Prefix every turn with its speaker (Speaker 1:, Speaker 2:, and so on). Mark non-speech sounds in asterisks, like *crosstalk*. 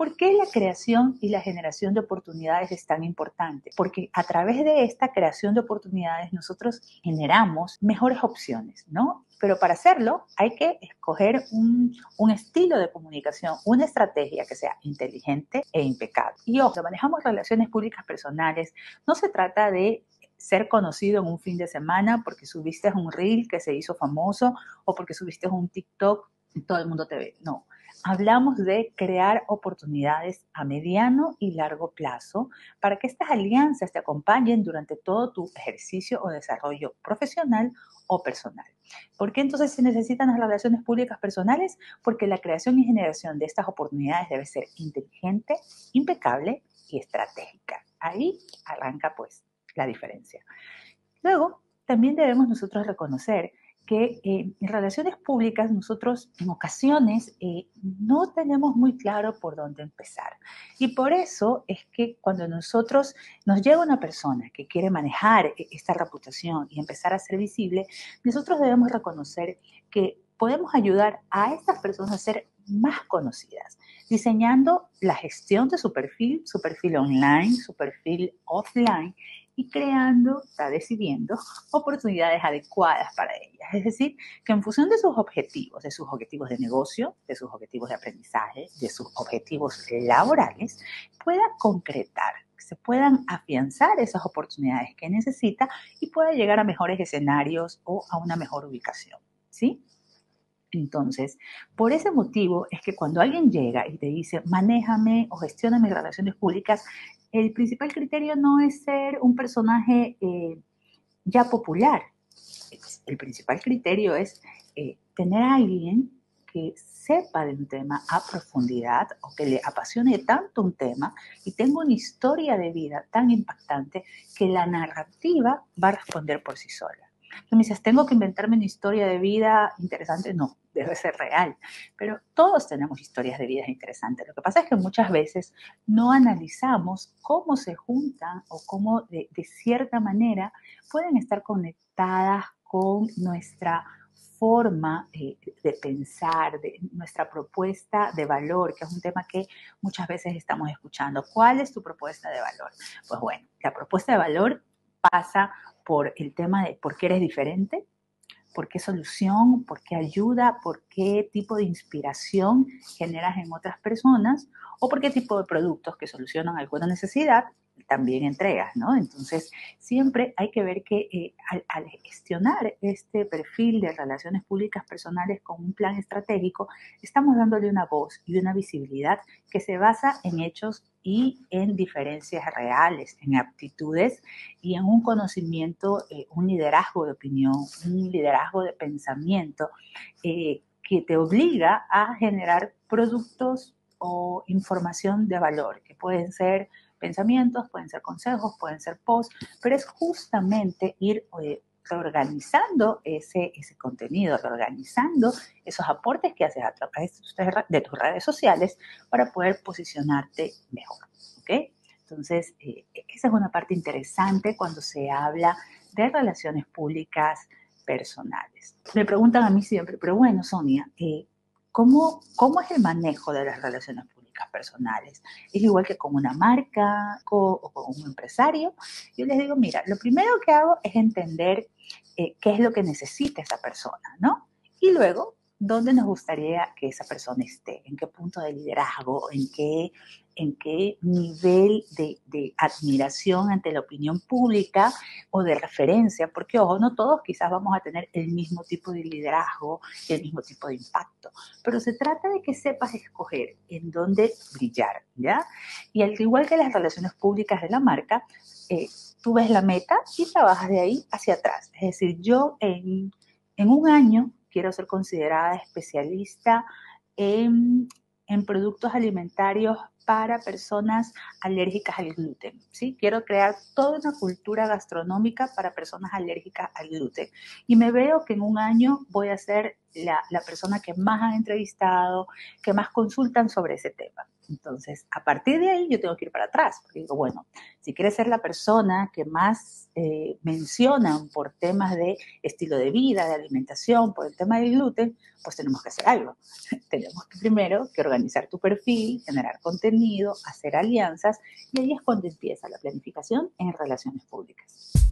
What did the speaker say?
Speaker 1: ¿Por qué la creación y la generación de oportunidades es tan importante? Porque a través de esta creación de oportunidades nosotros generamos mejores opciones, ¿no? Pero para hacerlo hay que escoger un, un, estilo de comunicación, una estrategia que sea inteligente e impecable. Y ojo, manejamos relaciones públicas personales, no se trata de ser conocido en un fin de semana porque subiste un reel que se hizo famoso o porque subiste un TikTok todo el mundo te ve. No, hablamos de crear oportunidades a mediano y largo plazo para que estas alianzas te acompañen durante todo tu ejercicio o desarrollo profesional o personal. ¿Por qué entonces se necesitan las relaciones públicas personales? Porque la creación y generación de estas oportunidades debe ser inteligente, impecable y estratégica. Ahí arranca pues la diferencia. Luego, también debemos nosotros reconocer que eh, en relaciones públicas nosotros en ocasiones eh, no tenemos muy claro por dónde empezar. Y por eso es que cuando nosotros nos llega una persona que quiere manejar e, esta reputación y empezar a ser visible, nosotros debemos reconocer que podemos ayudar a estas personas a ser más conocidas, diseñando la gestión de su perfil, su perfil online, su perfil offline y creando, está decidiendo oportunidades adecuadas para ellas. Es decir, que en función de sus objetivos, de sus objetivos de negocio, de sus objetivos de aprendizaje, de sus objetivos laborales, pueda concretar se puedan afianzar esas oportunidades que necesita y pueda llegar a mejores escenarios o a una mejor ubicación. ¿Sí? Entonces, por ese motivo es que cuando alguien llega y te dice, manéjame o gestiona mis relaciones públicas, el principal criterio no es ser un personaje eh, ya popular. El principal criterio es eh, tener a alguien que sepa de un tema a profundidad o que le apasione tanto un tema y tenga una historia de vida tan impactante que la narrativa va a responder por sí sola. ¿Tengo que inventarme una historia de vida interesante? No, debe ser real. Pero todos tenemos historias de vida interesantes. Lo que pasa es que muchas veces no analizamos cómo se juntan o cómo de, cierta manera pueden estar conectadas con nuestra forma de, de, pensar, de nuestra propuesta de valor, que es un tema que muchas veces estamos escuchando. ¿Cuál es tu propuesta de valor? Pues bueno, la propuesta de valor pasa por el tema de por qué eres diferente, por qué solución, por qué ayuda, por qué tipo de inspiración generas en otras personas o por qué tipo de productos que solucionan alguna necesidad también entregas, ¿no? Entonces, siempre hay que ver que eh, al, gestionar este perfil de relaciones públicas personales con un plan estratégico, estamos dándole una voz y una visibilidad que se basa en hechos y en diferencias reales, en aptitudes y en un conocimiento, eh, un liderazgo de opinión, un liderazgo de pensamiento eh, que te obliga a generar productos o información de valor, que pueden ser pensamientos, pueden ser consejos, pueden ser posts, pero es justamente ir eh, reorganizando ese, ese contenido, reorganizando esos aportes que haces a través de tus redes sociales para poder posicionarte mejor. ¿ok? Entonces, eh, esa es una parte interesante cuando se habla de relaciones públicas personales. Me preguntan a mí siempre, pero bueno, Sonia, eh, ¿cómo, ¿cómo es el manejo de las relaciones públicas? Personales. Es igual que con una marca o con un empresario. Yo les digo, mira, lo primero que hago es entender eh, qué es lo que necesita esa persona, ¿no? Y luego dónde nos gustaría que esa persona esté, en qué punto de liderazgo, en qué, en qué nivel de, admiración ante la opinión pública o de referencia, porque ojo, no todos quizás vamos a tener el mismo tipo de liderazgo, el mismo tipo de impacto, pero se trata de que sepas escoger en dónde brillar, ¿ya? Y al igual que las relaciones públicas de la marca, eh, tú ves la meta y trabajas de ahí hacia atrás. Es decir, yo en, en un año quiero ser considerada especialista en, productos alimentarios para personas alérgicas al gluten. ¿sí? Quiero crear toda una cultura gastronómica para personas alérgicas al gluten. Y me veo que en un año voy a ser la, persona que más han entrevistado, que más consultan sobre ese tema. Entonces, a partir de ahí yo tengo que ir para atrás, porque digo, bueno, si quieres ser la persona que más eh, mencionan por temas de estilo de vida, de alimentación, por el tema del gluten, pues tenemos que hacer algo. *laughs* tenemos primero que organizar tu perfil, generar contenido, hacer alianzas, y ahí es cuando empieza la planificación en relaciones públicas.